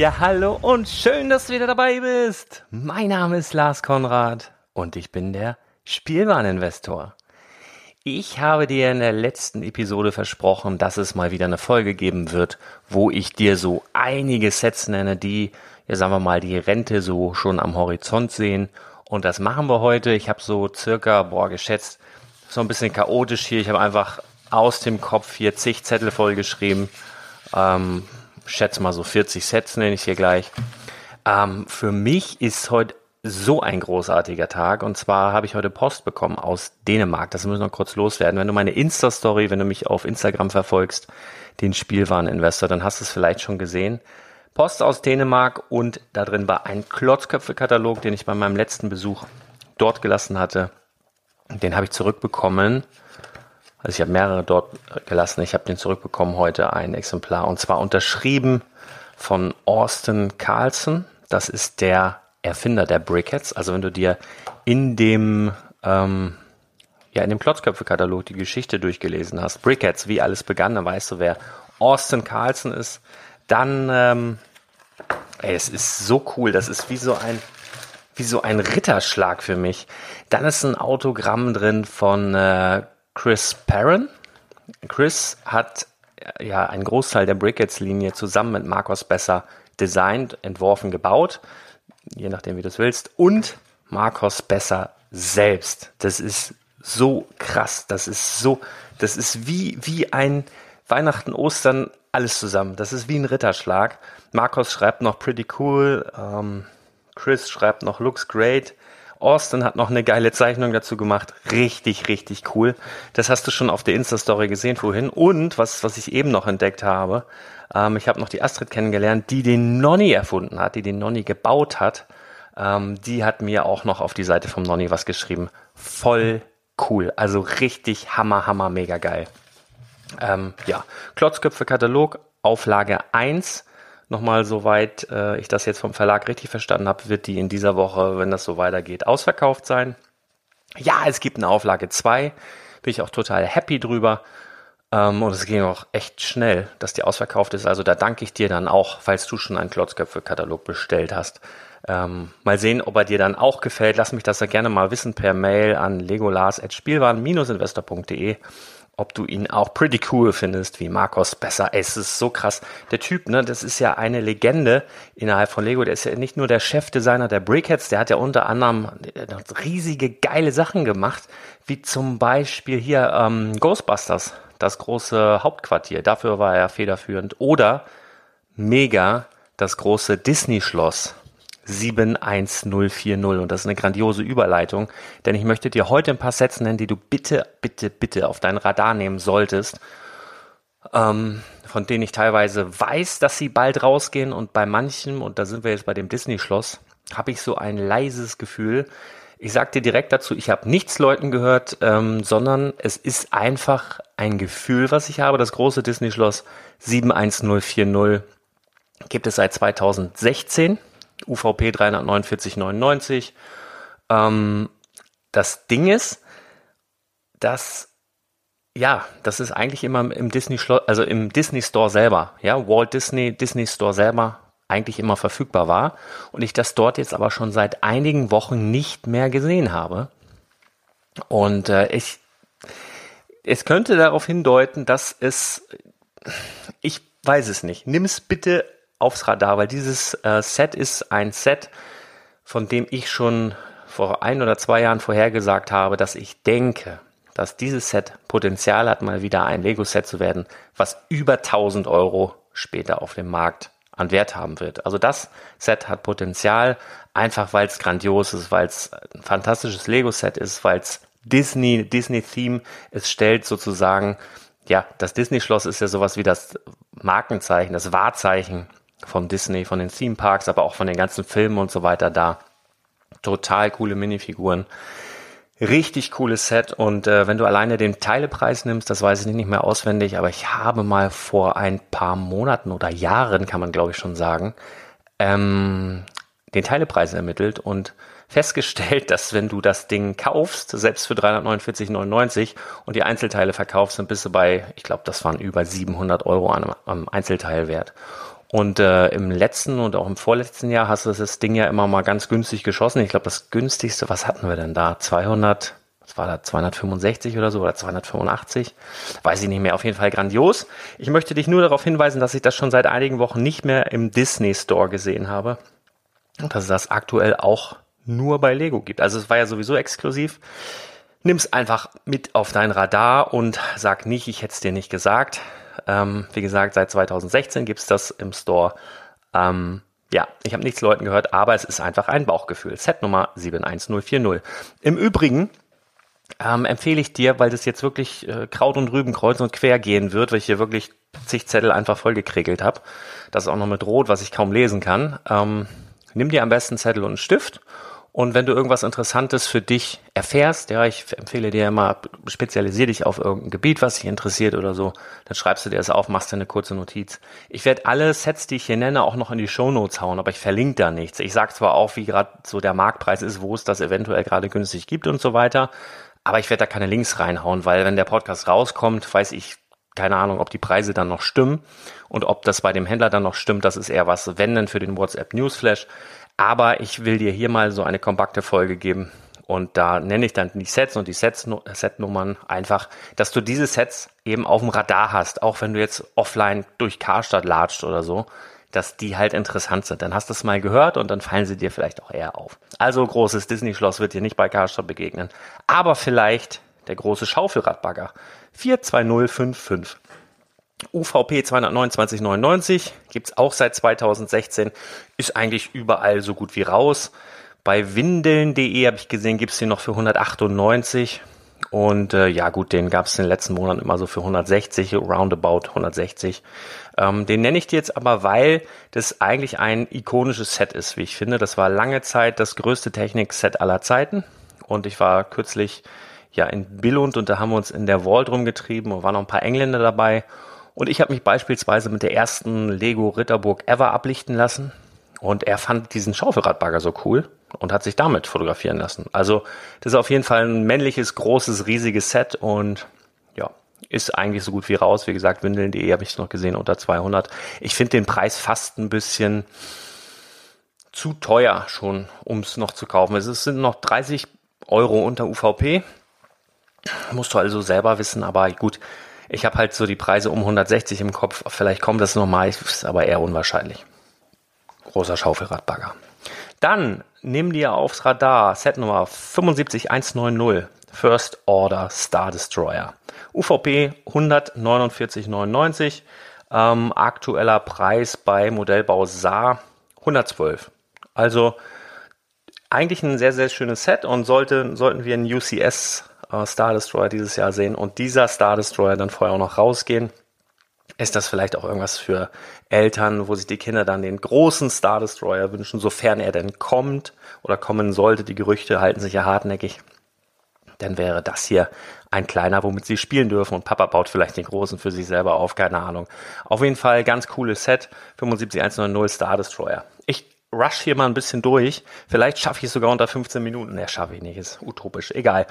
Ja, hallo und schön, dass du wieder dabei bist. Mein Name ist Lars Konrad und ich bin der Spielwareninvestor. Ich habe dir in der letzten Episode versprochen, dass es mal wieder eine Folge geben wird, wo ich dir so einige Sets nenne, die, ja sagen wir mal, die Rente so schon am Horizont sehen. Und das machen wir heute. Ich habe so circa, boah, geschätzt, so ein bisschen chaotisch hier. Ich habe einfach aus dem Kopf hier zig Zettel vollgeschrieben. Ähm, schätze mal so 40 Sets nenne ich hier gleich. Ähm, für mich ist heute so ein großartiger Tag. Und zwar habe ich heute Post bekommen aus Dänemark. Das müssen wir noch kurz loswerden. Wenn du meine Insta-Story, wenn du mich auf Instagram verfolgst, den Spielwareninvestor, dann hast du es vielleicht schon gesehen. Post aus Dänemark und da drin war ein Klotzköpfe-Katalog, den ich bei meinem letzten Besuch dort gelassen hatte. Den habe ich zurückbekommen also ich habe mehrere dort gelassen. Ich habe den zurückbekommen heute, ein Exemplar. Und zwar unterschrieben von Austin Carlson. Das ist der Erfinder der Brickheads. Also wenn du dir in dem, ähm, ja, in dem Klotzköpfe-Katalog die Geschichte durchgelesen hast, Brickheads, wie alles begann, dann weißt du, wer Austin Carlson ist. Dann, ähm, ey, es ist so cool. Das ist wie so ein, wie so ein Ritterschlag für mich. Dann ist ein Autogramm drin von äh, Chris Perrin. Chris hat ja einen Großteil der Brickheads-Linie zusammen mit Marcos Besser designt, entworfen, gebaut, je nachdem wie du es willst, und Marcos Besser selbst. Das ist so krass. Das ist so, das ist wie, wie ein Weihnachten, Ostern, alles zusammen. Das ist wie ein Ritterschlag. Markus schreibt noch pretty cool. Ähm, Chris schreibt noch looks great. Austin hat noch eine geile Zeichnung dazu gemacht. Richtig, richtig cool. Das hast du schon auf der Insta-Story gesehen vorhin. Und was, was ich eben noch entdeckt habe, ähm, ich habe noch die Astrid kennengelernt, die den Nonny erfunden hat, die den Nonny gebaut hat. Ähm, die hat mir auch noch auf die Seite vom Nonny was geschrieben. Voll cool. Also richtig hammer, hammer, mega geil. Ähm, ja, Klotzköpfe-Katalog, Auflage 1 nochmal, soweit äh, ich das jetzt vom Verlag richtig verstanden habe, wird die in dieser Woche, wenn das so weitergeht, ausverkauft sein. Ja, es gibt eine Auflage 2, bin ich auch total happy drüber. Ähm, und es ging auch echt schnell, dass die ausverkauft ist. Also da danke ich dir dann auch, falls du schon einen Klotzköpfe-Katalog bestellt hast. Ähm, mal sehen, ob er dir dann auch gefällt. Lass mich das ja gerne mal wissen per Mail an legolas.spielwaren-investor.de ob du ihn auch pretty cool findest, wie Marcos besser. Es ist so krass. Der Typ, ne, das ist ja eine Legende innerhalb von Lego. Der ist ja nicht nur der Chefdesigner der Brickheads, der hat ja unter anderem riesige geile Sachen gemacht, wie zum Beispiel hier ähm, Ghostbusters, das große Hauptquartier. Dafür war er federführend. Oder mega das große Disney-Schloss 71040 und das ist eine grandiose Überleitung, denn ich möchte dir heute ein paar Sätze nennen, die du bitte, bitte, bitte auf dein Radar nehmen solltest, ähm, von denen ich teilweise weiß, dass sie bald rausgehen und bei manchen, und da sind wir jetzt bei dem Disney-Schloss, habe ich so ein leises Gefühl. Ich sage dir direkt dazu, ich habe nichts Leuten gehört, ähm, sondern es ist einfach ein Gefühl, was ich habe. Das große Disney-Schloss 71040 gibt es seit 2016 UVP 349,99. Ähm, das Ding ist, dass ja, das ist eigentlich immer im Disney also im Disney Store selber, ja, Walt Disney, Disney Store selber eigentlich immer verfügbar war und ich das dort jetzt aber schon seit einigen Wochen nicht mehr gesehen habe. Und äh, ich, es könnte darauf hindeuten, dass es, ich weiß es nicht. Nimm es bitte aufs Radar, weil dieses äh, Set ist ein Set, von dem ich schon vor ein oder zwei Jahren vorhergesagt habe, dass ich denke, dass dieses Set Potenzial hat, mal wieder ein Lego-Set zu werden, was über 1000 Euro später auf dem Markt an Wert haben wird. Also das Set hat Potenzial, einfach weil es grandios ist, weil es ein fantastisches Lego-Set ist, weil es Disney, Disney-Theme, es stellt sozusagen, ja, das Disney-Schloss ist ja sowas wie das Markenzeichen, das Wahrzeichen von Disney, von den Theme Parks, aber auch von den ganzen Filmen und so weiter da. Total coole Minifiguren. Richtig cooles Set und äh, wenn du alleine den Teilepreis nimmst, das weiß ich nicht mehr auswendig, aber ich habe mal vor ein paar Monaten oder Jahren, kann man glaube ich schon sagen, ähm, den Teilepreis ermittelt und festgestellt, dass wenn du das Ding kaufst, selbst für 349,99 und die Einzelteile verkaufst, dann bist du bei, ich glaube, das waren über 700 Euro am Einzelteilwert. Und äh, im letzten und auch im vorletzten Jahr hast du das Ding ja immer mal ganz günstig geschossen. Ich glaube, das günstigste, was hatten wir denn da? 200, was war da? 265 oder so oder 285? Weiß ich nicht mehr. Auf jeden Fall grandios. Ich möchte dich nur darauf hinweisen, dass ich das schon seit einigen Wochen nicht mehr im Disney Store gesehen habe. Und dass es das aktuell auch nur bei Lego gibt. Also es war ja sowieso exklusiv. Nimm's einfach mit auf dein Radar und sag nicht, ich hätte es dir nicht gesagt. Ähm, wie gesagt, seit 2016 gibt es das im Store. Ähm, ja, ich habe nichts Leuten gehört, aber es ist einfach ein Bauchgefühl. Set Nummer 71040. Im Übrigen ähm, empfehle ich dir, weil das jetzt wirklich äh, Kraut und Rüben kreuz und quer gehen wird, weil ich hier wirklich zig Zettel einfach vollgekriegelt habe. Das ist auch noch mit Rot, was ich kaum lesen kann. Ähm, nimm dir am besten Zettel und einen Stift und wenn du irgendwas Interessantes für dich erfährst, ja, ich empfehle dir immer, spezialisier dich auf irgendein Gebiet, was dich interessiert oder so, dann schreibst du dir das auf, machst dir eine kurze Notiz. Ich werde alle Sets, die ich hier nenne, auch noch in die Show Notes hauen, aber ich verlinke da nichts. Ich sage zwar auch, wie gerade so der Marktpreis ist, wo es das eventuell gerade günstig gibt und so weiter, aber ich werde da keine Links reinhauen, weil wenn der Podcast rauskommt, weiß ich keine Ahnung, ob die Preise dann noch stimmen und ob das bei dem Händler dann noch stimmt. Das ist eher was, wenn denn für den WhatsApp Newsflash. Aber ich will dir hier mal so eine kompakte Folge geben. Und da nenne ich dann die Sets und die Sets, Setnummern einfach, dass du diese Sets eben auf dem Radar hast, auch wenn du jetzt offline durch Karstadt latscht oder so, dass die halt interessant sind. Dann hast du es mal gehört und dann fallen sie dir vielleicht auch eher auf. Also großes Disney-Schloss wird dir nicht bei Karstadt begegnen, aber vielleicht der große Schaufelradbagger. 42055. UVP 229,99 gibt's auch seit 2016, ist eigentlich überall so gut wie raus. Bei windeln.de habe ich gesehen, gibt's den noch für 198. Und äh, ja gut, den gab's in den letzten Monaten immer so für 160, roundabout 160. Ähm, den nenne ich dir jetzt aber, weil das eigentlich ein ikonisches Set ist, wie ich finde. Das war lange Zeit das größte Technik-Set aller Zeiten. Und ich war kürzlich ja in Billund und da haben wir uns in der Vault rumgetrieben und waren noch ein paar Engländer dabei. Und ich habe mich beispielsweise mit der ersten Lego Ritterburg ever ablichten lassen. Und er fand diesen Schaufelradbagger so cool und hat sich damit fotografieren lassen. Also das ist auf jeden Fall ein männliches, großes, riesiges Set und ja, ist eigentlich so gut wie raus. Wie gesagt, windeln.de habe ich noch gesehen unter 200. Ich finde den Preis fast ein bisschen zu teuer schon, um es noch zu kaufen. Es sind noch 30 Euro unter UVP. Musst du also selber wissen, aber gut, ich habe halt so die Preise um 160 im Kopf. Vielleicht kommt das nochmal, ist aber eher unwahrscheinlich. Großer Schaufelradbagger. Dann nimm dir aufs Radar Set Nummer 75190 First Order Star Destroyer. UVP 149,99. Ähm, aktueller Preis bei Modellbau Saar 112. Also eigentlich ein sehr, sehr schönes Set und sollte, sollten wir einen UCS äh, Star Destroyer dieses Jahr sehen und dieser Star Destroyer dann vorher auch noch rausgehen, ist das vielleicht auch irgendwas für Eltern, wo sich die Kinder dann den großen Star Destroyer wünschen, sofern er denn kommt oder kommen sollte. Die Gerüchte halten sich ja hartnäckig. Dann wäre das hier ein kleiner, womit sie spielen dürfen und Papa baut vielleicht den großen für sich selber auf, keine Ahnung. Auf jeden Fall ganz cooles Set, 75190 Star Destroyer. Ich rush hier mal ein bisschen durch. Vielleicht schaffe ich es sogar unter 15 Minuten. Ne, schaffe ich nicht, ist utopisch. Egal.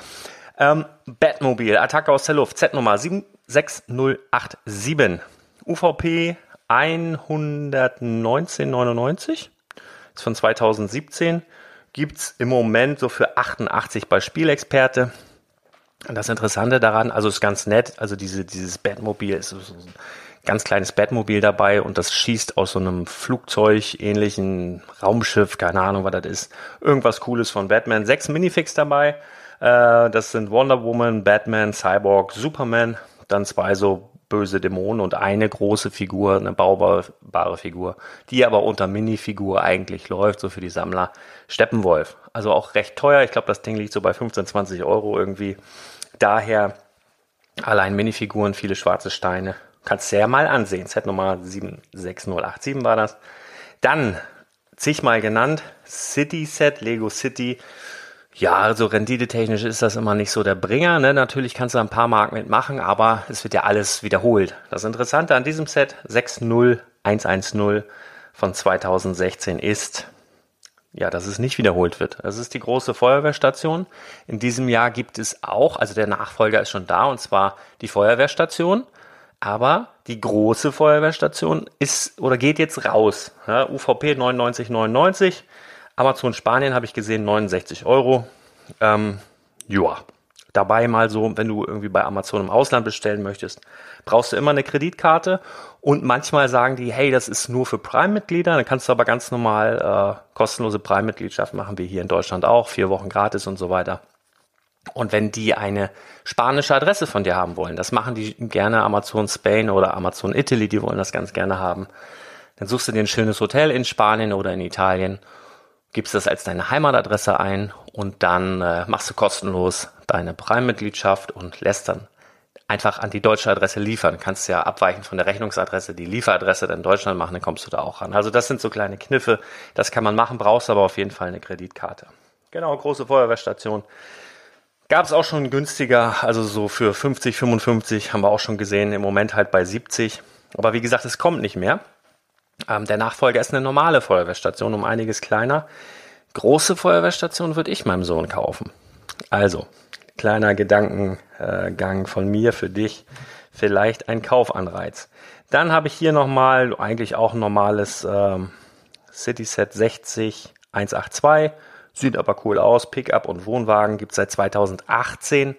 Ähm, Batmobil, Attacke aus der Luft, Z-Nummer 76087. UVP 119,99. Ist von 2017. Gibt's im Moment so für 88 bei Spielexperte. Das Interessante daran, also ist ganz nett, also diese, dieses Batmobil ist so ein ganz kleines Batmobil dabei und das schießt aus so einem Flugzeug ähnlichen Raumschiff, keine Ahnung, was das ist. Irgendwas Cooles von Batman. Sechs Minifix dabei. Äh, das sind Wonder Woman, Batman, Cyborg, Superman, dann zwei so böse Dämonen und eine große Figur, eine baubare Figur, die aber unter Minifigur eigentlich läuft, so für die Sammler. Steppenwolf. Also auch recht teuer. Ich glaube, das Ding liegt so bei 15, 20 Euro irgendwie. Daher allein Minifiguren, viele schwarze Steine. Kannst du ja mal ansehen. Set Nummer 76087 war das. Dann zigmal genannt, City Set, Lego City. Ja, also renditetechnisch ist das immer nicht so der Bringer. Ne? Natürlich kannst du ein paar Mark mitmachen, aber es wird ja alles wiederholt. Das Interessante an diesem Set 60110 von 2016 ist, ja, dass es nicht wiederholt wird. Das ist die große Feuerwehrstation. In diesem Jahr gibt es auch, also der Nachfolger ist schon da, und zwar die Feuerwehrstation. Aber die große Feuerwehrstation ist oder geht jetzt raus. Ja, UVP 99,99. Amazon Spanien habe ich gesehen 69 Euro. Ähm, ja, dabei mal so, wenn du irgendwie bei Amazon im Ausland bestellen möchtest, brauchst du immer eine Kreditkarte und manchmal sagen die, hey, das ist nur für Prime-Mitglieder, dann kannst du aber ganz normal äh, kostenlose Prime-Mitgliedschaft machen, wie hier in Deutschland auch, vier Wochen gratis und so weiter. Und wenn die eine spanische Adresse von dir haben wollen, das machen die gerne Amazon Spain oder Amazon Italy, die wollen das ganz gerne haben, dann suchst du dir ein schönes Hotel in Spanien oder in Italien gibst das als deine Heimatadresse ein und dann äh, machst du kostenlos deine Prime-Mitgliedschaft und lässt dann einfach an die deutsche Adresse liefern. Du kannst ja abweichend von der Rechnungsadresse die Lieferadresse dann in Deutschland machen, dann kommst du da auch ran. Also das sind so kleine Kniffe, das kann man machen, brauchst aber auf jeden Fall eine Kreditkarte. Genau, große Feuerwehrstation. Gab es auch schon günstiger, also so für 50, 55 haben wir auch schon gesehen, im Moment halt bei 70. Aber wie gesagt, es kommt nicht mehr. Ähm, der Nachfolger ist eine normale Feuerwehrstation, um einiges kleiner. Große Feuerwehrstation würde ich meinem Sohn kaufen. Also, kleiner Gedankengang von mir für dich. Vielleicht ein Kaufanreiz. Dann habe ich hier nochmal eigentlich auch ein normales ähm, Set 60 182. Sieht aber cool aus. Pickup und Wohnwagen gibt es seit 2018.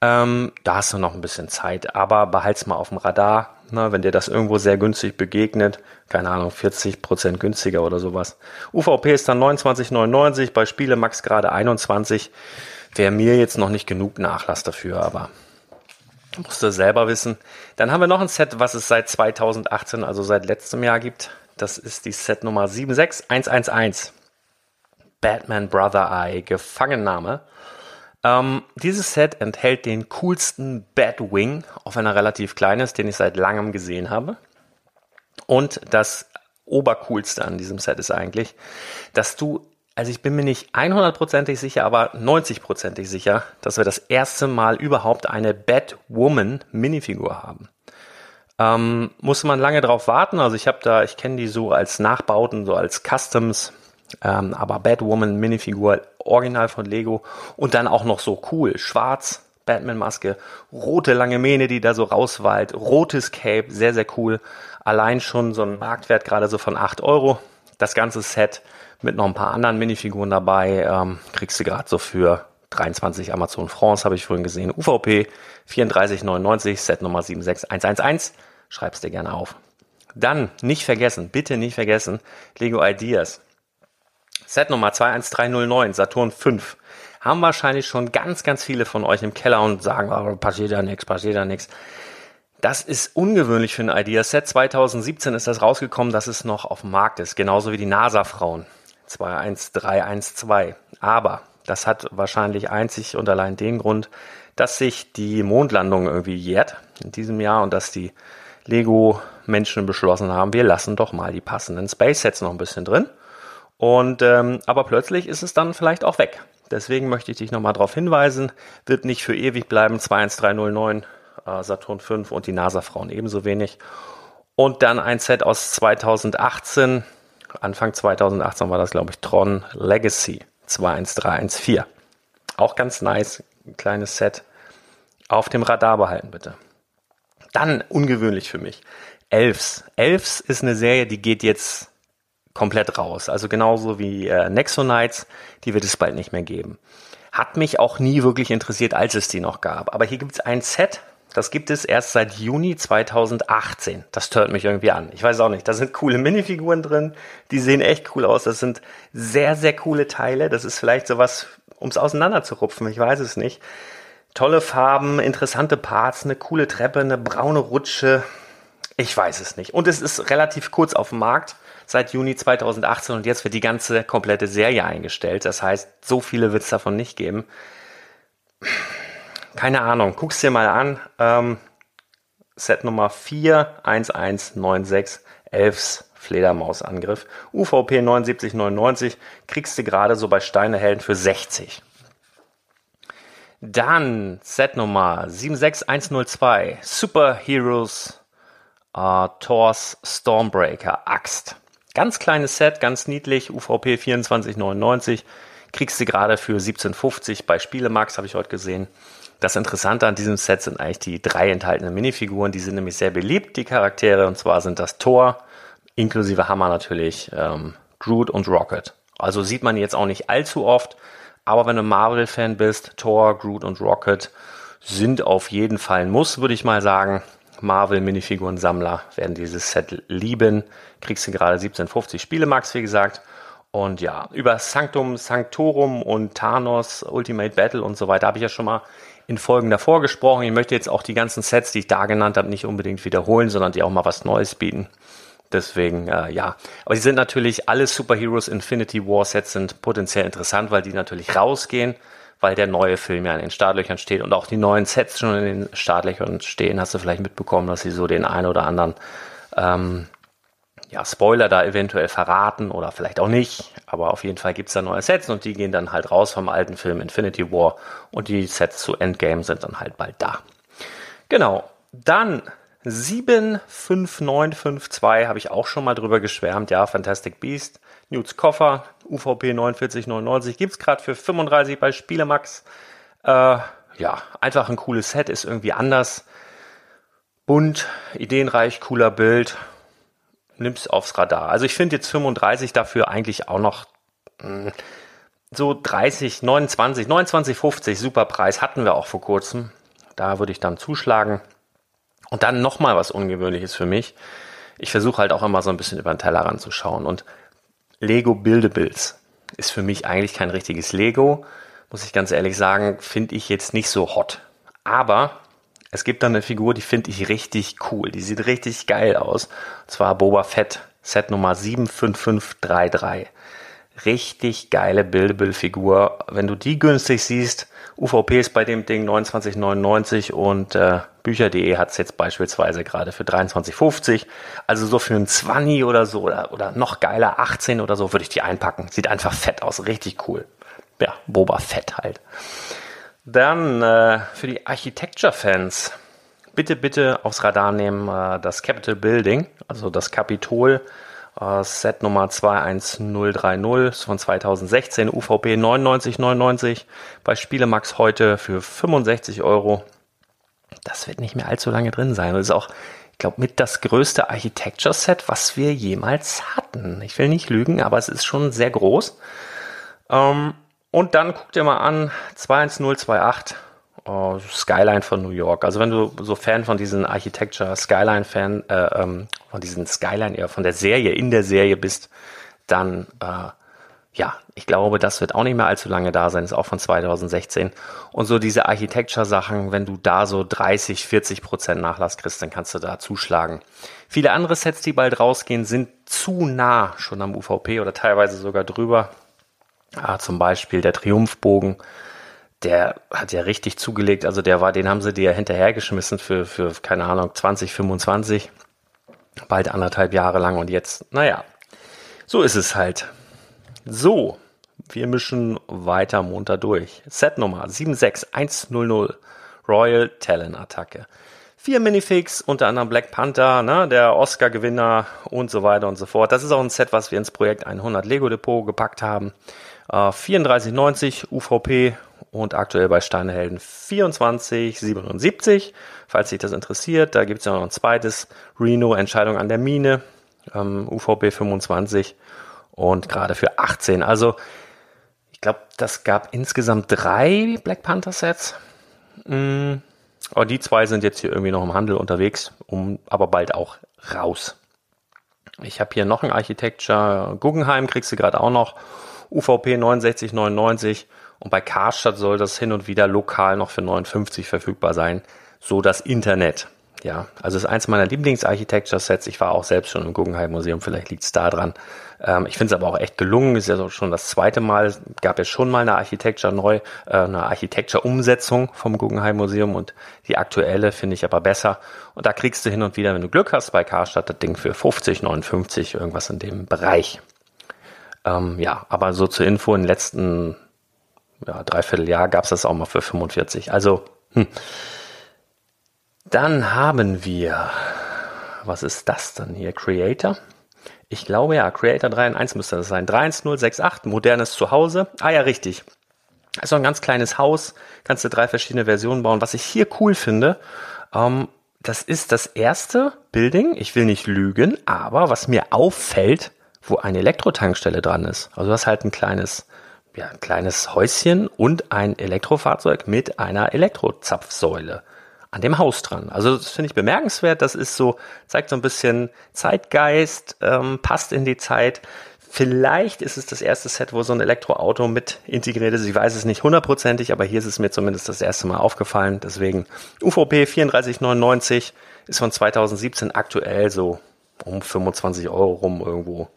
Ähm, da hast du noch ein bisschen Zeit, aber behalt's mal auf dem Radar. Ne, wenn dir das irgendwo sehr günstig begegnet, keine Ahnung, 40 Prozent günstiger oder sowas. UVP ist dann 29,99, bei Spiele Max gerade 21. wäre mir jetzt noch nicht genug Nachlass dafür, aber musst du selber wissen. Dann haben wir noch ein Set, was es seit 2018, also seit letztem Jahr gibt. Das ist die Set Nummer 76111. Batman Brother Eye Gefangennahme. Ähm, dieses Set enthält den coolsten Batwing auf einer relativ kleines, den ich seit langem gesehen habe. Und das Obercoolste an diesem Set ist eigentlich, dass du, also ich bin mir nicht 100%ig sicher, aber 90%ig sicher, dass wir das erste Mal überhaupt eine Batwoman Minifigur haben. Ähm, musste man lange drauf warten. Also ich habe da, ich kenne die so als Nachbauten, so als Customs, ähm, aber Batwoman Minifigur original von Lego und dann auch noch so cool, schwarz, Batman-Maske, rote lange Mähne, die da so rauswallt, rotes Cape, sehr, sehr cool. Allein schon so ein Marktwert gerade so von 8 Euro. Das ganze Set mit noch ein paar anderen Minifiguren dabei ähm, kriegst du gerade so für 23 Amazon France, habe ich vorhin gesehen. UVP 34,99, Set Nummer 76111. Schreib's dir gerne auf. Dann nicht vergessen, bitte nicht vergessen, Lego Ideas. Set Nummer 21309, Saturn 5. Haben wahrscheinlich schon ganz, ganz viele von euch im Keller und sagen, oh, passiert da nichts, passiert da nichts. Das ist ungewöhnlich für ein Ideaset. 2017 ist das rausgekommen, dass es noch auf dem Markt ist. Genauso wie die NASA-Frauen. 21312. Aber das hat wahrscheinlich einzig und allein den Grund, dass sich die Mondlandung irgendwie jährt in diesem Jahr und dass die Lego-Menschen beschlossen haben, wir lassen doch mal die passenden Space-Sets noch ein bisschen drin. Und ähm, aber plötzlich ist es dann vielleicht auch weg. Deswegen möchte ich dich nochmal darauf hinweisen, wird nicht für ewig bleiben, 21309, äh, Saturn 5 und die NASA-Frauen ebenso wenig. Und dann ein Set aus 2018, Anfang 2018 war das, glaube ich, Tron Legacy 21314. Auch ganz nice, ein kleines Set. Auf dem Radar behalten, bitte. Dann ungewöhnlich für mich. Elves. Elves ist eine Serie, die geht jetzt komplett raus. Also genauso wie äh, Nexonites, die wird es bald nicht mehr geben. Hat mich auch nie wirklich interessiert, als es die noch gab. Aber hier gibt es ein Set, das gibt es erst seit Juni 2018. Das stört mich irgendwie an. Ich weiß auch nicht. Da sind coole Minifiguren drin. Die sehen echt cool aus. Das sind sehr, sehr coole Teile. Das ist vielleicht sowas, um es auseinanderzurupfen. Ich weiß es nicht. Tolle Farben, interessante Parts, eine coole Treppe, eine braune Rutsche. Ich weiß es nicht. Und es ist relativ kurz auf dem Markt seit Juni 2018 und jetzt wird die ganze komplette Serie eingestellt. Das heißt, so viele wird es davon nicht geben. Keine Ahnung, guck's dir mal an. Ähm, Set Nummer 41196 Elfs Fledermausangriff. UVP 7999 kriegst du gerade so bei Steinehelden für 60. Dann Set Nummer 76102 Superheroes uh, Thor's Stormbreaker Axt. Ganz kleines Set, ganz niedlich, UVP 24,99. Kriegst du gerade für 17,50 bei Spielemax, habe ich heute gesehen. Das Interessante an diesem Set sind eigentlich die drei enthaltenen Minifiguren. Die sind nämlich sehr beliebt, die Charaktere. Und zwar sind das Thor, inklusive Hammer natürlich, ähm, Groot und Rocket. Also sieht man jetzt auch nicht allzu oft. Aber wenn du Marvel-Fan bist, Thor, Groot und Rocket sind auf jeden Fall ein Muss, würde ich mal sagen. Marvel-Minifiguren-Sammler werden dieses Set lieben. Kriegst du gerade 1750 Spielemax, wie gesagt. Und ja, über Sanctum Sanctorum und Thanos, Ultimate Battle und so weiter habe ich ja schon mal in Folgen davor gesprochen. Ich möchte jetzt auch die ganzen Sets, die ich da genannt habe, nicht unbedingt wiederholen, sondern die auch mal was Neues bieten. Deswegen, äh, ja. Aber die sind natürlich, alle Superheroes Infinity War Sets sind potenziell interessant, weil die natürlich rausgehen weil der neue Film ja in den Startlöchern steht und auch die neuen Sets schon in den Startlöchern stehen. Hast du vielleicht mitbekommen, dass sie so den einen oder anderen ähm, ja, Spoiler da eventuell verraten oder vielleicht auch nicht. Aber auf jeden Fall gibt's da neue Sets und die gehen dann halt raus vom alten Film Infinity War und die Sets zu Endgame sind dann halt bald da. Genau. Dann 75952 habe ich auch schon mal drüber geschwärmt. Ja, Fantastic Beast. Newts Koffer, UVP 4999, gibt's gerade für 35 bei Spielemax. Äh, ja, einfach ein cooles Set, ist irgendwie anders. Bunt, ideenreich, cooler Bild. Nimm's aufs Radar. Also ich finde jetzt 35 dafür eigentlich auch noch mh, hm, so 30, 29, 29, 50, super Preis hatten wir auch vor kurzem. Da würde ich dann zuschlagen. Und dann nochmal was Ungewöhnliches für mich. Ich versuche halt auch immer so ein bisschen über den Teller ranzuschauen. Und Lego Buildables ist für mich eigentlich kein richtiges Lego, muss ich ganz ehrlich sagen, finde ich jetzt nicht so hot. Aber es gibt da eine Figur, die finde ich richtig cool. Die sieht richtig geil aus. Und zwar Boba Fett, Set Nummer 75533. Richtig geile Buildable-Figur. Wenn du die günstig siehst, UVP ist bei dem Ding 29,99 und äh, Bücher.de hat es jetzt beispielsweise gerade für 23,50. Also so für einen 20 oder so oder, oder noch geiler 18 oder so würde ich die einpacken. Sieht einfach fett aus, richtig cool. Ja, Boba Fett halt. Dann äh, für die Architecture-Fans. Bitte, bitte aufs Radar nehmen äh, das Capitol Building, also das Kapitol äh, Set Nummer 21030 ist von 2016, UVP 99,99 bei Spielemax heute für 65 Euro. Das wird nicht mehr allzu lange drin sein. Das ist auch, ich glaube, mit das größte Architecture-Set, was wir jemals hatten. Ich will nicht lügen, aber es ist schon sehr groß. Ähm, und dann guck dir mal an, 21028 oh, Skyline von New York. Also wenn du so Fan von diesen Architecture Skyline Fan, äh, ähm, von diesen Skyline eher von der Serie in der Serie bist, dann äh, ja, ich glaube, das wird auch nicht mehr allzu lange da sein, ist auch von 2016. Und so diese Architecture-Sachen, wenn du da so 30, 40 Prozent Nachlass kriegst, dann kannst du da zuschlagen. Viele andere Sets, die bald rausgehen, sind zu nah schon am UVP oder teilweise sogar drüber. Ah, zum Beispiel der Triumphbogen der hat ja richtig zugelegt. Also der war, den haben sie dir hinterhergeschmissen für, für, keine Ahnung, 20, 25. Bald anderthalb Jahre lang und jetzt, naja, so ist es halt. So, wir mischen weiter munter durch. Set Nummer 76100, Royal Talon Attacke. Vier Minifigs, unter anderem Black Panther, ne, der Oscar-Gewinner und so weiter und so fort. Das ist auch ein Set, was wir ins Projekt 100 Lego Depot gepackt haben. Äh, 34,90 UVP und aktuell bei Steinhelden 2477. Falls sich das interessiert, da gibt es ja noch ein zweites Reno Entscheidung an der Mine, ähm, UVP 25 und gerade für 18. Also ich glaube, das gab insgesamt drei Black Panther Sets. Mm, aber die zwei sind jetzt hier irgendwie noch im Handel unterwegs, um aber bald auch raus. Ich habe hier noch ein Architecture Guggenheim, kriegst du gerade auch noch. UVP 6999 und bei Karstadt soll das hin und wieder lokal noch für 59 verfügbar sein. So das Internet. Ja, also es ist eins meiner Lieblings-Architecture-Sets. Ich war auch selbst schon im Guggenheim Museum, vielleicht liegt es da dran. Ähm, ich finde es aber auch echt gelungen. Ist ja schon das zweite Mal. Gab ja schon mal eine Architecture neu, äh, eine Architecture-Umsetzung vom Guggenheim Museum und die aktuelle finde ich aber besser. Und da kriegst du hin und wieder, wenn du Glück hast, bei Karstadt das Ding für 50, 59, irgendwas in dem Bereich. Ähm, ja, aber so zur Info, in den letzten ja, Dreivierteljahr gab es das auch mal für 45. Also, hm. dann haben wir, was ist das dann hier? Creator? Ich glaube ja, Creator 3 in 1 müsste das sein. 31068, modernes Zuhause. Ah ja, richtig. Also ein ganz kleines Haus, kannst du drei verschiedene Versionen bauen. Was ich hier cool finde, ähm, das ist das erste Building. Ich will nicht lügen, aber was mir auffällt, wo eine Elektrotankstelle dran ist. Also du hast halt ein kleines ja, ein kleines Häuschen und ein Elektrofahrzeug mit einer Elektrozapfsäule an dem Haus dran. Also das finde ich bemerkenswert. Das ist so, zeigt so ein bisschen Zeitgeist, ähm, passt in die Zeit. Vielleicht ist es das erste Set, wo so ein Elektroauto mit integriert ist. Ich weiß es nicht hundertprozentig, aber hier ist es mir zumindest das erste Mal aufgefallen. Deswegen UVP 3499 ist von 2017 aktuell so um 25 Euro rum irgendwo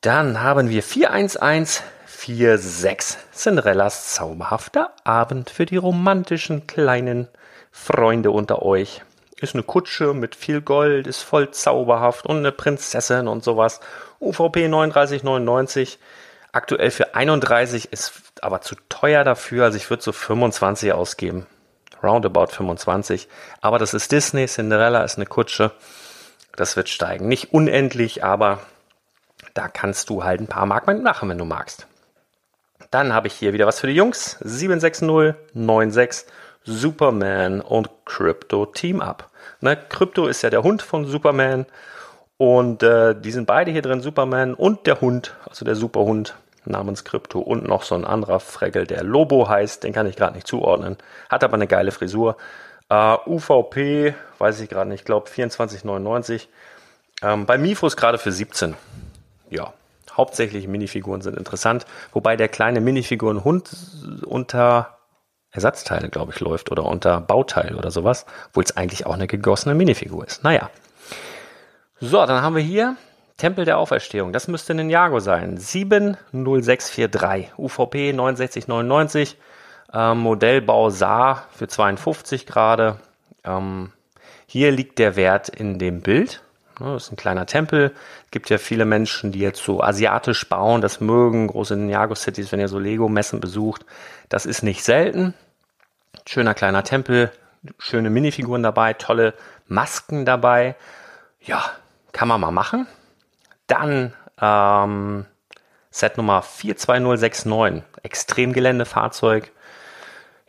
dann haben wir 41146. Cinderellas zauberhafter Abend für die romantischen kleinen Freunde unter euch. Ist eine Kutsche mit viel Gold, ist voll zauberhaft und eine Prinzessin und sowas. UVP 39,99. Aktuell für 31 ist aber zu teuer dafür. Also ich würde so 25 ausgeben. Roundabout 25. Aber das ist Disney. Cinderella ist eine Kutsche. Das wird steigen. Nicht unendlich, aber da kannst du halt ein paar Mark machen, wenn du magst. Dann habe ich hier wieder was für die Jungs. 76096 Superman und Crypto Team Up. Ne, Crypto ist ja der Hund von Superman. Und äh, die sind beide hier drin, Superman und der Hund, also der Superhund namens Crypto und noch so ein anderer Fregel, der Lobo heißt, den kann ich gerade nicht zuordnen, hat aber eine geile Frisur. Uh, UVP, weiß ich gerade nicht, ich glaube 24,99. Ähm, bei Mifos gerade für 17 ja, Hauptsächlich Minifiguren sind interessant, wobei der kleine Minifigurenhund unter Ersatzteile, glaube ich, läuft oder unter Bauteil oder sowas, obwohl es eigentlich auch eine gegossene Minifigur ist. Naja. So, dann haben wir hier Tempel der Auferstehung. Das müsste ein Ninjago sein. 70643, UVP 6999, ähm, Modellbau Saar für 52 Grad. Ähm, hier liegt der Wert in dem Bild. Das ist ein kleiner Tempel. Es gibt ja viele Menschen, die jetzt so asiatisch bauen, das mögen, große Ninjago-Cities, wenn ihr so Lego-Messen besucht. Das ist nicht selten. Schöner kleiner Tempel, schöne Minifiguren dabei, tolle Masken dabei. Ja, kann man mal machen. Dann ähm, Set Nummer 42069, Extremgeländefahrzeug.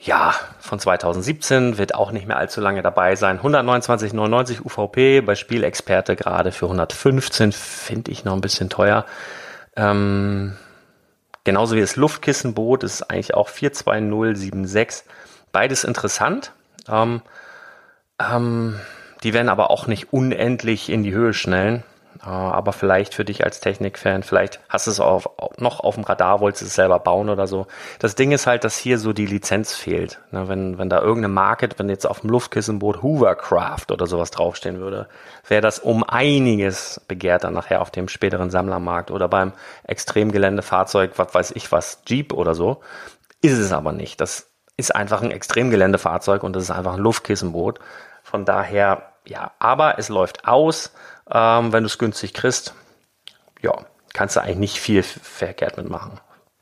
Ja, von 2017 wird auch nicht mehr allzu lange dabei sein. 129,99 UVP bei Spielexperte gerade für 115 finde ich noch ein bisschen teuer. Ähm, genauso wie das Luftkissenboot ist eigentlich auch 42076. Beides interessant. Ähm, ähm, die werden aber auch nicht unendlich in die Höhe schnellen. Äh, aber vielleicht für dich als Technikfan, vielleicht hast du es auf, noch auf dem Radar, wolltest es selber bauen oder so. Das Ding ist halt, dass hier so die Lizenz fehlt. Ne, wenn, wenn da irgendeine Market, wenn jetzt auf dem Luftkissenboot Hoovercraft oder sowas draufstehen würde, wäre das um einiges begehrter nachher auf dem späteren Sammlermarkt oder beim Extremgeländefahrzeug, was weiß ich was, Jeep oder so. Ist es aber nicht. Das ist einfach ein Extremgeländefahrzeug und das ist einfach ein Luftkissenboot. Von daher, ja, aber es läuft aus ähm, wenn du es günstig kriegst, ja, kannst du eigentlich nicht viel verkehrt mitmachen.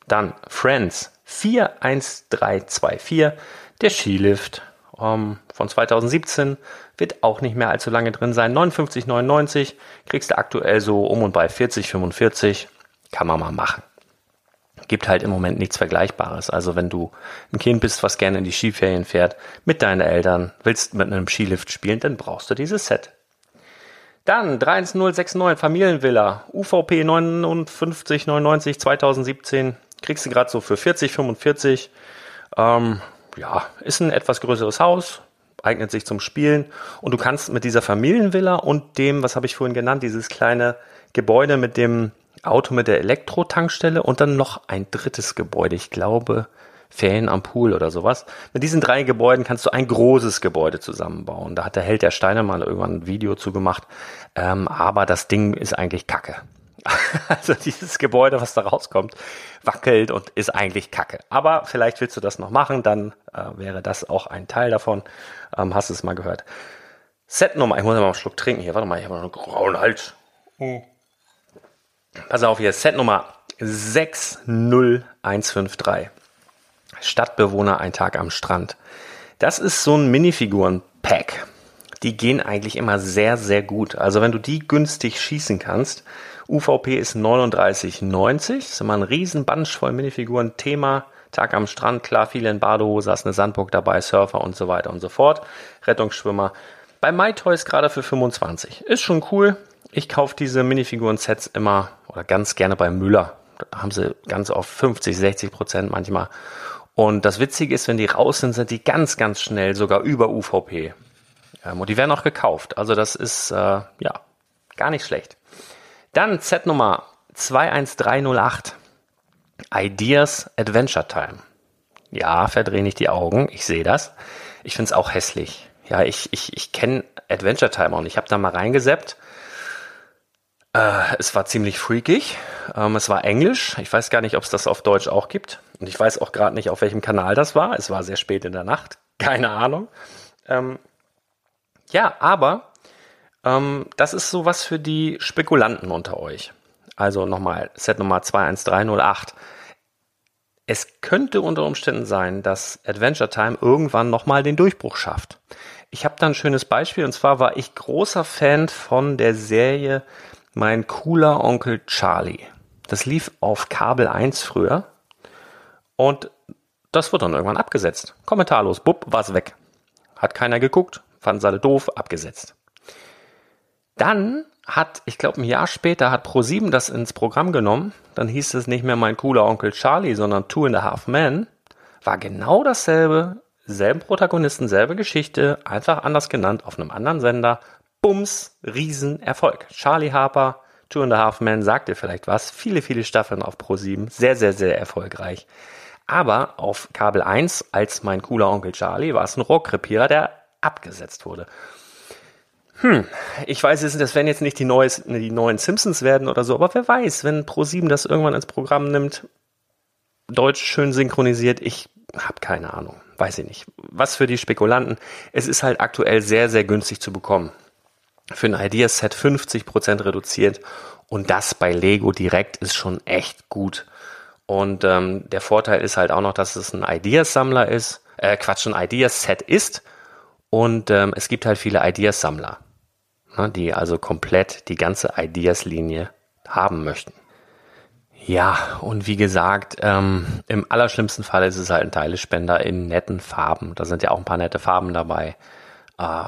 Dann Friends 41324, der Skilift ähm, von 2017 wird auch nicht mehr allzu lange drin sein. 59,99 kriegst du aktuell so um und bei 40, 45. Kann man mal machen. Gibt halt im Moment nichts Vergleichbares. Also wenn du ein Kind bist, was gerne in die Skiferien fährt, mit deinen Eltern, willst mit einem Skilift spielen, dann brauchst du dieses Set. Dann 31069 Familienvilla, UVP 5999 2017. Kriegst du gerade so für 40, 45. Ähm, ja, ist ein etwas größeres Haus, eignet sich zum Spielen. Und du kannst mit dieser Familienvilla und dem, was habe ich vorhin genannt, dieses kleine Gebäude mit dem Auto mit der Elektrotankstelle und dann noch ein drittes Gebäude. Ich glaube, Ferien am Pool oder sowas. Mit diesen drei Gebäuden kannst du ein großes Gebäude zusammenbauen. Da hat der Held der Steine mal irgendwann ein Video zu gemacht. Ähm, aber das Ding ist eigentlich Kacke. also dieses Gebäude, was da rauskommt, wackelt und ist eigentlich Kacke. Aber vielleicht willst du das noch machen, dann äh, wäre das auch ein Teil davon. Ähm, hast du es mal gehört. Setnummer, ich muss mal einen Schluck trinken hier. Warte mal, ich habe noch einen grauen Hals. Oh. Pass auf hier, Setnummer 60153. Stadtbewohner ein Tag am Strand. Das ist so ein Minifiguren-Pack. Die gehen eigentlich immer sehr, sehr gut. Also wenn du die günstig schießen kannst, UVP ist 39,90. Ist immer ein riesen Bunch voll Minifiguren. Thema, Tag am Strand, klar, viele in Badehose, hast eine Sandburg dabei, Surfer und so weiter und so fort. Rettungsschwimmer. Bei MyToys gerade für 25. Ist schon cool. Ich kaufe diese Minifiguren-Sets immer oder ganz gerne bei Müller. Da haben sie ganz oft 50, 60 Prozent manchmal. Und das Witzige ist, wenn die raus sind, sind die ganz, ganz schnell sogar über UVP. Ähm, und die werden auch gekauft. Also das ist, äh, ja, gar nicht schlecht. Dann Z Nummer 21308. Ideas Adventure Time. Ja, verdrehe nicht die Augen. Ich sehe das. Ich finde es auch hässlich. Ja, ich, ich, ich kenne Adventure Time und ich habe da mal reingeseppt. Äh, es war ziemlich freakig. Ähm, es war Englisch. Ich weiß gar nicht, ob es das auf Deutsch auch gibt. Und ich weiß auch gerade nicht, auf welchem Kanal das war. Es war sehr spät in der Nacht. Keine Ahnung. Ähm, ja, aber ähm, das ist sowas für die Spekulanten unter euch. Also nochmal, Set Nummer 21308. Es könnte unter Umständen sein, dass Adventure Time irgendwann nochmal den Durchbruch schafft. Ich habe da ein schönes Beispiel und zwar war ich großer Fan von der Serie Mein cooler Onkel Charlie. Das lief auf Kabel 1 früher und das wird dann irgendwann abgesetzt. Kommentarlos, bupp, war's weg. Hat keiner geguckt, fanden alle doof, abgesetzt. Dann hat, ich glaube, ein Jahr später hat Pro7 das ins Programm genommen. Dann hieß es nicht mehr mein cooler Onkel Charlie, sondern Two and a Half Men. War genau dasselbe, selben Protagonisten, selbe Geschichte, einfach anders genannt, auf einem anderen Sender. Bums, Riesenerfolg. Charlie Harper, Two and a Half Men sagt ihr vielleicht was. Viele, viele Staffeln auf Pro 7. Sehr, sehr, sehr erfolgreich. Aber auf Kabel 1, als mein cooler Onkel Charlie, war es ein Rohrkrepierer, der abgesetzt wurde. Hm, ich weiß jetzt, das werden jetzt nicht die, neues, die neuen Simpsons werden oder so, aber wer weiß, wenn Pro7 das irgendwann ins Programm nimmt, Deutsch schön synchronisiert, ich habe keine Ahnung, weiß ich nicht. Was für die Spekulanten, es ist halt aktuell sehr, sehr günstig zu bekommen. Für ein Ideaset 50% reduziert und das bei Lego direkt ist schon echt gut. Und ähm, der Vorteil ist halt auch noch, dass es ein Ideas-Sammler ist, äh, Quatsch, ein Ideas-Set ist und ähm, es gibt halt viele Ideas-Sammler ne, die also komplett die ganze Ideas-Linie haben möchten. Ja, und wie gesagt, ähm, im allerschlimmsten Fall ist es halt ein Teilespender in netten Farben. Da sind ja auch ein paar nette Farben dabei. Äh,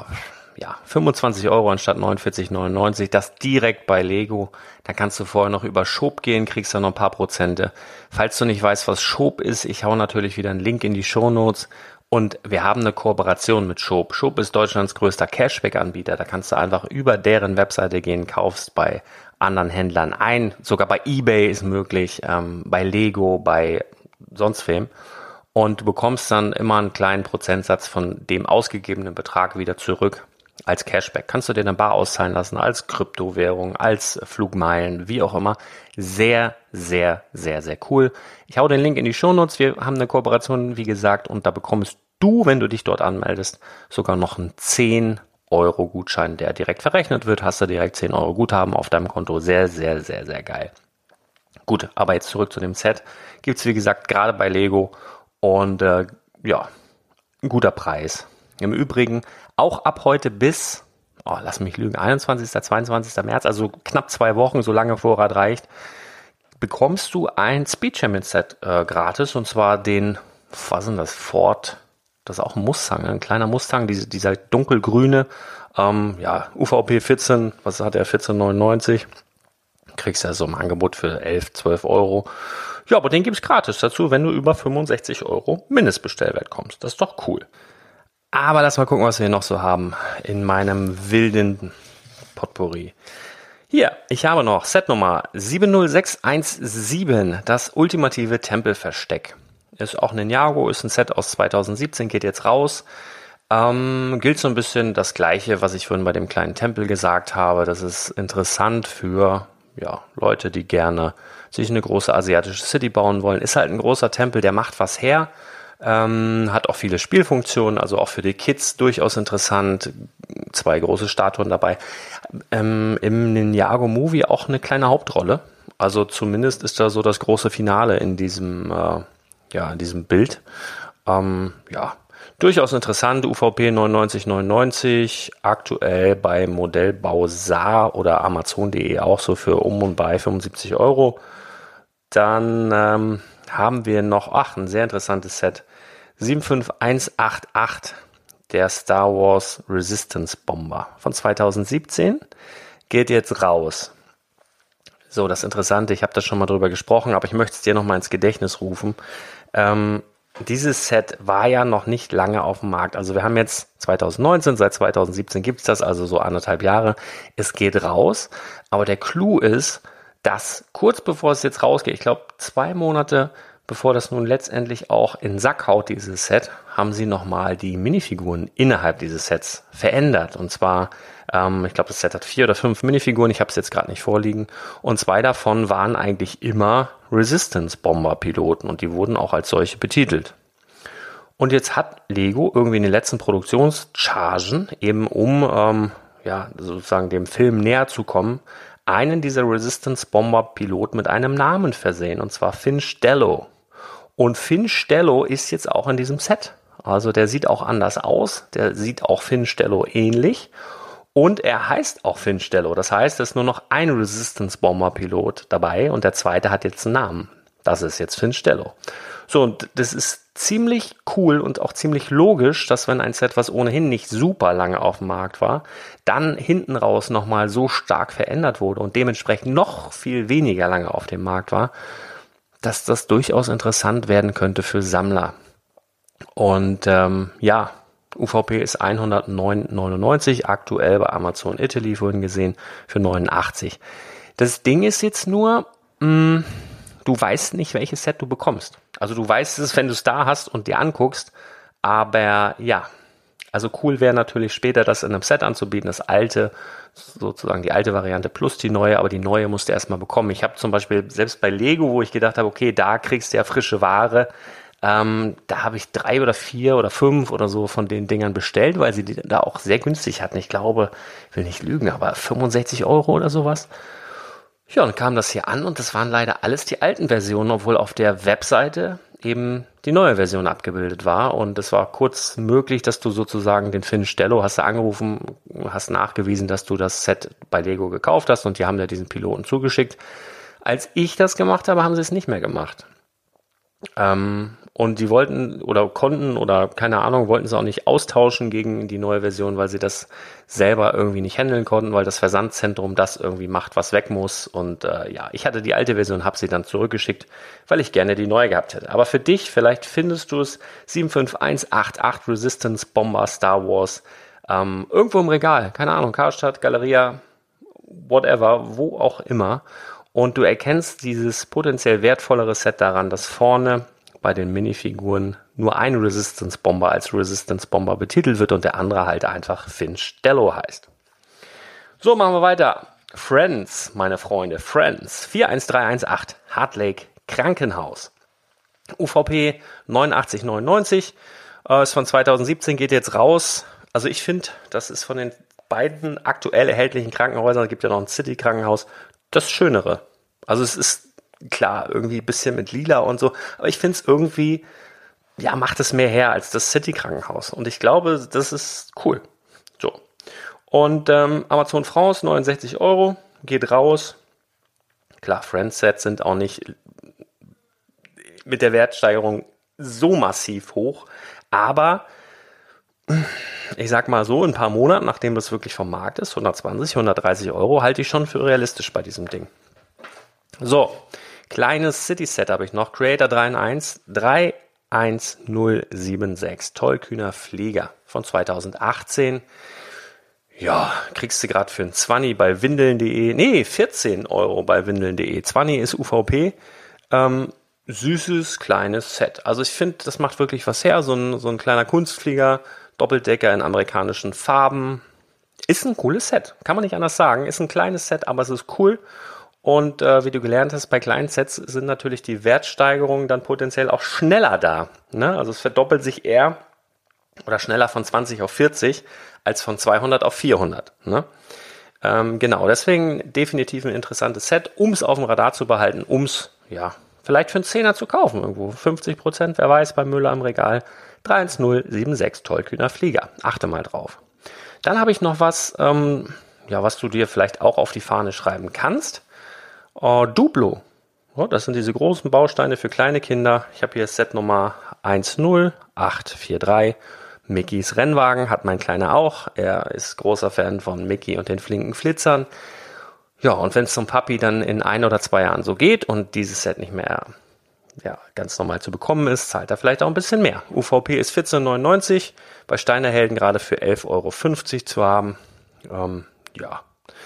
ja, 25 Euro anstatt 49,99. Das direkt bei Lego. Da kannst du vorher noch über Schob gehen, kriegst dann noch ein paar Prozente. Falls du nicht weißt, was Schob ist, ich hau natürlich wieder einen Link in die Show Notes. Und wir haben eine Kooperation mit Schob. Schob ist Deutschlands größter Cashback-Anbieter. Da kannst du einfach über deren Webseite gehen, kaufst bei anderen Händlern ein. Sogar bei eBay ist möglich, ähm, bei Lego, bei sonst wem. Und du bekommst dann immer einen kleinen Prozentsatz von dem ausgegebenen Betrag wieder zurück als Cashback. Kannst du dir dann bar auszahlen lassen, als Kryptowährung, als Flugmeilen, wie auch immer. Sehr, sehr, sehr, sehr cool. Ich hau den Link in die Shownotes. Wir haben eine Kooperation, wie gesagt, und da bekommst du, wenn du dich dort anmeldest, sogar noch einen 10 Euro Gutschein, der direkt verrechnet wird. Hast du direkt 10 Euro Guthaben auf deinem Konto. Sehr, sehr, sehr, sehr geil. Gut, aber jetzt zurück zu dem Set. Gibt's wie gesagt gerade bei Lego und äh, ja, ein guter Preis. Im Übrigen auch ab heute bis, oh, lass mich lügen, 21., 22. März, also knapp zwei Wochen, so lange Vorrat reicht, bekommst du ein Speed Champion Set äh, gratis und zwar den, was sind das, Ford, das ist auch ein Mustang, ein kleiner Mustang, diese, dieser dunkelgrüne, ähm, ja, UVP 14, was hat der, 1499, kriegst ja so im Angebot für 11, 12 Euro. Ja, aber den gibt's gratis dazu, wenn du über 65 Euro Mindestbestellwert kommst. Das ist doch cool. Aber lass mal gucken, was wir noch so haben in meinem wilden Potpourri. Hier, ich habe noch Set Nummer 70617, das ultimative Tempelversteck. Ist auch ein Ninjago, ist ein Set aus 2017, geht jetzt raus. Ähm, gilt so ein bisschen das gleiche, was ich vorhin bei dem kleinen Tempel gesagt habe. Das ist interessant für ja, Leute, die gerne sich eine große asiatische City bauen wollen. Ist halt ein großer Tempel, der macht was her. Ähm, hat auch viele Spielfunktionen, also auch für die Kids durchaus interessant. Zwei große Statuen dabei. Ähm, Im Ninjago Movie auch eine kleine Hauptrolle. Also zumindest ist da so das große Finale in diesem, äh, ja, in diesem Bild. Ähm, ja, durchaus interessant. UVP 9999, aktuell bei Modellbau Saar oder Amazon.de auch so für um und bei 75 Euro. Dann ähm, haben wir noch, ach, ein sehr interessantes Set. 75188, der Star Wars Resistance Bomber von 2017, geht jetzt raus. So, das Interessante, ich habe da schon mal drüber gesprochen, aber ich möchte es dir noch mal ins Gedächtnis rufen. Ähm, dieses Set war ja noch nicht lange auf dem Markt. Also wir haben jetzt 2019, seit 2017 gibt es das, also so anderthalb Jahre. Es geht raus, aber der Clou ist, dass kurz bevor es jetzt rausgeht, ich glaube zwei Monate bevor das nun letztendlich auch in Sack haut, dieses Set, haben sie nochmal die Minifiguren innerhalb dieses Sets verändert. Und zwar, ähm, ich glaube, das Set hat vier oder fünf Minifiguren, ich habe es jetzt gerade nicht vorliegen. Und zwei davon waren eigentlich immer Resistance-Bomber-Piloten und die wurden auch als solche betitelt. Und jetzt hat Lego irgendwie in den letzten Produktionschargen, eben um ähm, ja, sozusagen dem Film näher zu kommen, einen dieser Resistance Bomber Piloten mit einem Namen versehen, und zwar Finn Stello. Und Finn Stello ist jetzt auch in diesem Set. Also der sieht auch anders aus. Der sieht auch Finn Stello ähnlich. Und er heißt auch Finn Stello. Das heißt, es ist nur noch ein Resistance Bomber Pilot dabei und der zweite hat jetzt einen Namen. Das ist jetzt Finn Stello. So, und das ist ziemlich cool und auch ziemlich logisch, dass wenn ein Set, was ohnehin nicht super lange auf dem Markt war, dann hinten raus nochmal so stark verändert wurde und dementsprechend noch viel weniger lange auf dem Markt war, dass das durchaus interessant werden könnte für Sammler. Und ähm, ja, UVP ist 109,99, aktuell bei Amazon Italy vorhin gesehen für 89. Das Ding ist jetzt nur, mh, du weißt nicht, welches Set du bekommst. Also du weißt es, wenn du es da hast und dir anguckst, aber ja, also cool wäre natürlich später das in einem Set anzubieten, das alte, sozusagen die alte Variante plus die neue, aber die neue musst du erstmal bekommen. Ich habe zum Beispiel selbst bei Lego, wo ich gedacht habe, okay, da kriegst du ja frische Ware, ähm, da habe ich drei oder vier oder fünf oder so von den Dingern bestellt, weil sie die da auch sehr günstig hatten. Ich glaube, will nicht lügen, aber 65 Euro oder sowas. Ja, und kam das hier an und das waren leider alles die alten Versionen, obwohl auf der Webseite eben die neue Version abgebildet war. Und es war kurz möglich, dass du sozusagen den Finn Stello hast angerufen, hast nachgewiesen, dass du das Set bei Lego gekauft hast und die haben dir diesen Piloten zugeschickt. Als ich das gemacht habe, haben sie es nicht mehr gemacht. Ähm, und die wollten oder konnten oder keine Ahnung, wollten sie auch nicht austauschen gegen die neue Version, weil sie das selber irgendwie nicht handeln konnten, weil das Versandzentrum das irgendwie macht, was weg muss. Und äh, ja, ich hatte die alte Version, habe sie dann zurückgeschickt, weil ich gerne die neue gehabt hätte. Aber für dich, vielleicht findest du es 75188 Resistance Bomber Star Wars ähm, irgendwo im Regal, keine Ahnung, Karstadt, Galeria, whatever, wo auch immer. Und du erkennst dieses potenziell wertvollere Set daran, dass vorne bei den Minifiguren nur ein Resistance Bomber als Resistance Bomber betitelt wird und der andere halt einfach Finn Stello heißt. So, machen wir weiter. Friends, meine Freunde, Friends 41318 Hartlake Krankenhaus. UVP 8999 äh, ist von 2017, geht jetzt raus. Also ich finde, das ist von den beiden aktuell erhältlichen Krankenhäusern, es gibt ja noch ein City-Krankenhaus, das Schönere. Also es ist klar, irgendwie ein bisschen mit lila und so, aber ich finde es irgendwie, ja, macht es mehr her als das City-Krankenhaus. Und ich glaube, das ist cool. So. Und ähm, Amazon France, 69 Euro, geht raus. Klar, Friends-Sets sind auch nicht mit der Wertsteigerung so massiv hoch, aber ich sag mal so, in ein paar Monaten, nachdem das wirklich vom Markt ist, 120, 130 Euro, halte ich schon für realistisch bei diesem Ding. So, Kleines City-Set habe ich noch. Creator 3 in 1, 31076. Tollkühner Flieger von 2018. Ja, kriegst du gerade für ein 20 bei windeln.de. Nee, 14 Euro bei windeln.de. 20 ist UVP. Ähm, süßes, kleines Set. Also ich finde, das macht wirklich was her. So ein, so ein kleiner Kunstflieger, Doppeldecker in amerikanischen Farben. Ist ein cooles Set. Kann man nicht anders sagen. Ist ein kleines Set, aber es ist cool. Und äh, wie du gelernt hast, bei kleinen Sets sind natürlich die Wertsteigerungen dann potenziell auch schneller da. Ne? Also es verdoppelt sich eher oder schneller von 20 auf 40 als von 200 auf 400. Ne? Ähm, genau, deswegen definitiv ein interessantes Set, um es auf dem Radar zu behalten, um es, ja, vielleicht für einen Zehner zu kaufen irgendwo. 50 Prozent, wer weiß, bei Müller im Regal. 31076 Tollkühner Flieger. Achte mal drauf. Dann habe ich noch was, ähm, ja, was du dir vielleicht auch auf die Fahne schreiben kannst. Uh, Duplo. Oh, das sind diese großen Bausteine für kleine Kinder. Ich habe hier Set Nummer 10843. Mickeys Rennwagen hat mein Kleiner auch. Er ist großer Fan von Mickey und den flinken Flitzern. Ja, und wenn es zum Papi dann in ein oder zwei Jahren so geht und dieses Set nicht mehr ja, ganz normal zu bekommen ist, zahlt er vielleicht auch ein bisschen mehr. UVP ist 14,99, bei Steinerhelden gerade für 11,50 Euro zu haben. Ähm, ja,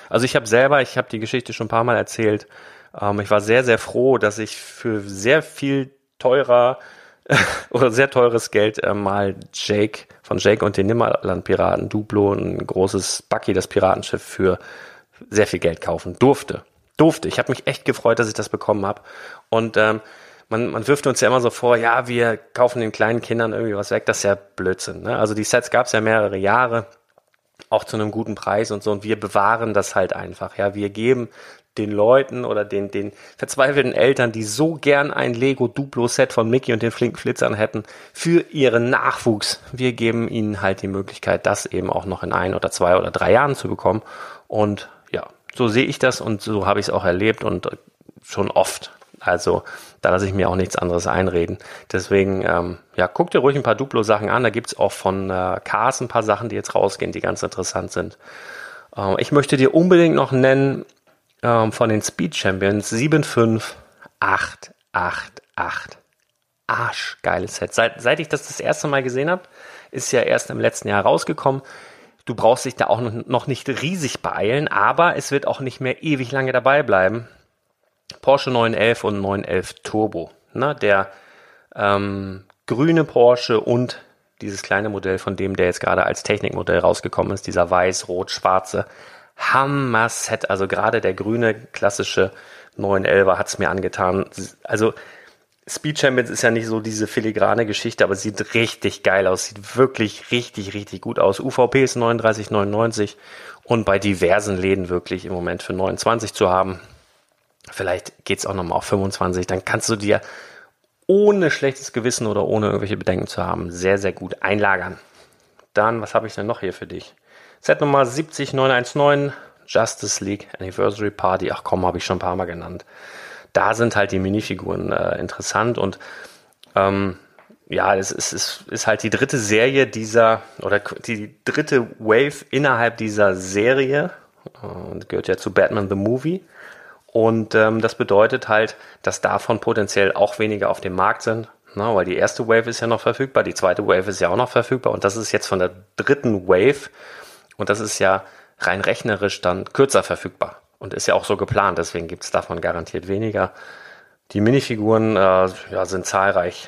also ich habe selber, ich habe die Geschichte schon ein paar Mal erzählt. Ähm, ich war sehr, sehr froh, dass ich für sehr viel teurer oder sehr teures Geld äh, mal Jake von Jake und den Nimmerland-Piraten, Duplo, ein großes Bucky, das Piratenschiff, für sehr viel Geld kaufen durfte. Durfte. Ich habe mich echt gefreut, dass ich das bekommen habe. Und ähm, man, man wirft uns ja immer so vor, ja, wir kaufen den kleinen Kindern irgendwie was weg. Das ist ja Blödsinn. Ne? Also die Sets gab es ja mehrere Jahre auch zu einem guten Preis und so. Und wir bewahren das halt einfach. Ja, wir geben den Leuten oder den, den verzweifelten Eltern, die so gern ein Lego Duplo Set von Mickey und den flinken Flitzern hätten, für ihren Nachwuchs. Wir geben ihnen halt die Möglichkeit, das eben auch noch in ein oder zwei oder drei Jahren zu bekommen. Und ja, so sehe ich das und so habe ich es auch erlebt und schon oft. Also da lasse ich mir auch nichts anderes einreden. Deswegen, ähm, ja, guck dir ruhig ein paar Duplo-Sachen an. Da gibt's auch von äh, Cars ein paar Sachen, die jetzt rausgehen, die ganz interessant sind. Ähm, ich möchte dir unbedingt noch nennen ähm, von den Speed Champions 75888. Arschgeiles Set. Seit, seit ich das das erste Mal gesehen habe, ist ja erst im letzten Jahr rausgekommen. Du brauchst dich da auch noch nicht riesig beeilen, aber es wird auch nicht mehr ewig lange dabei bleiben. Porsche 911 und 911 Turbo. Ne? Der ähm, grüne Porsche und dieses kleine Modell von dem, der jetzt gerade als Technikmodell rausgekommen ist, dieser weiß-rot-schwarze Hammer-Set. Also gerade der grüne klassische 911er hat es mir angetan. Also Speed Champions ist ja nicht so diese filigrane Geschichte, aber sieht richtig geil aus. Sieht wirklich richtig, richtig gut aus. UVP ist 39,99 und bei diversen Läden wirklich im Moment für 29 zu haben. Vielleicht geht's auch nochmal auf 25. Dann kannst du dir ohne schlechtes Gewissen oder ohne irgendwelche Bedenken zu haben sehr, sehr gut einlagern. Dann, was habe ich denn noch hier für dich? Set Nummer 70919, Justice League Anniversary Party. Ach komm, habe ich schon ein paar Mal genannt. Da sind halt die Minifiguren äh, interessant und ähm, ja, es ist, es ist halt die dritte Serie dieser oder die dritte Wave innerhalb dieser Serie und gehört ja zu Batman the Movie. Und ähm, das bedeutet halt, dass davon potenziell auch weniger auf dem Markt sind, ne, weil die erste Wave ist ja noch verfügbar, die zweite Wave ist ja auch noch verfügbar und das ist jetzt von der dritten Wave und das ist ja rein rechnerisch dann kürzer verfügbar und ist ja auch so geplant, deswegen gibt es davon garantiert weniger. Die Minifiguren äh, ja, sind zahlreich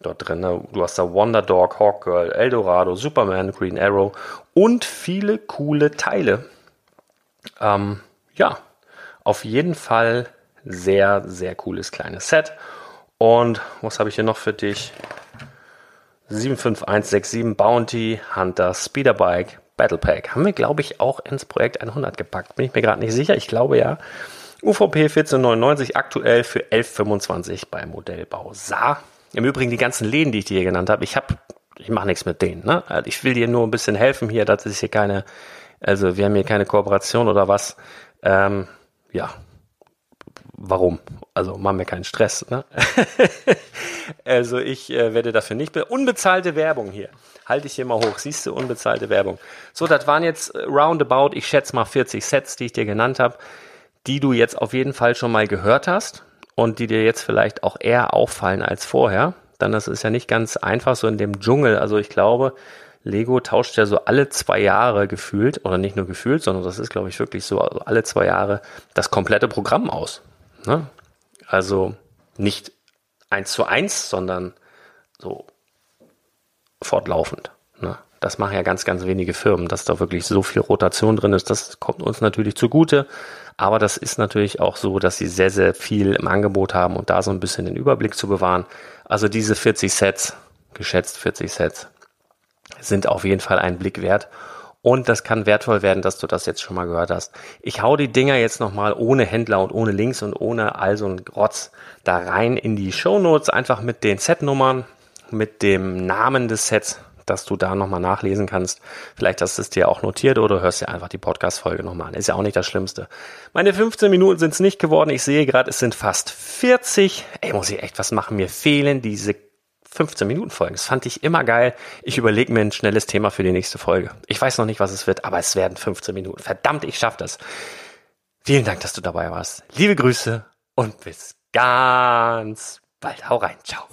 dort drin. Ne? Du hast da Wonder Dog, Hawkgirl, Eldorado, Superman, Green Arrow und viele coole Teile. Ähm, ja, auf jeden Fall sehr, sehr cooles kleines Set. Und was habe ich hier noch für dich? 75167 Bounty Hunter Speederbike Battle Pack. Haben wir, glaube ich, auch ins Projekt 100 gepackt. Bin ich mir gerade nicht sicher. Ich glaube ja. UVP 1499 aktuell für 1125 beim Modellbau Saar. Im Übrigen die ganzen Läden, die ich dir hier genannt habe, ich habe, ich mache nichts mit denen. Ne? Also ich will dir nur ein bisschen helfen hier, dass es hier keine, also wir haben hier keine Kooperation oder was. Ähm, ja, warum? Also machen wir keinen Stress. Ne? also ich äh, werde dafür nicht unbezahlte Werbung hier. Halte ich hier mal hoch. Siehst du unbezahlte Werbung. So, das waren jetzt äh, roundabout, ich schätze mal 40 Sets, die ich dir genannt habe, die du jetzt auf jeden Fall schon mal gehört hast und die dir jetzt vielleicht auch eher auffallen als vorher. Dann das ist ja nicht ganz einfach so in dem Dschungel. Also ich glaube, Lego tauscht ja so alle zwei Jahre gefühlt, oder nicht nur gefühlt, sondern das ist, glaube ich, wirklich so also alle zwei Jahre das komplette Programm aus. Ne? Also nicht eins zu eins, sondern so fortlaufend. Ne? Das machen ja ganz, ganz wenige Firmen, dass da wirklich so viel Rotation drin ist. Das kommt uns natürlich zugute. Aber das ist natürlich auch so, dass sie sehr, sehr viel im Angebot haben und da so ein bisschen den Überblick zu bewahren. Also diese 40 Sets, geschätzt 40 Sets, sind auf jeden Fall einen Blick wert. Und das kann wertvoll werden, dass du das jetzt schon mal gehört hast. Ich hau die Dinger jetzt nochmal ohne Händler und ohne Links und ohne all so ein Grotz da rein in die Show Notes, einfach mit den Setnummern, mit dem Namen des Sets, dass du da nochmal nachlesen kannst. Vielleicht hast du es dir auch notiert oder hörst dir einfach die Podcast-Folge nochmal an. Ist ja auch nicht das Schlimmste. Meine 15 Minuten sind es nicht geworden. Ich sehe gerade, es sind fast 40. Ey, muss ich echt was machen? Mir fehlen diese 15 Minuten Folgen. Das fand ich immer geil. Ich überlege mir ein schnelles Thema für die nächste Folge. Ich weiß noch nicht, was es wird, aber es werden 15 Minuten. Verdammt, ich schaff das. Vielen Dank, dass du dabei warst. Liebe Grüße und bis ganz bald. Hau rein. Ciao.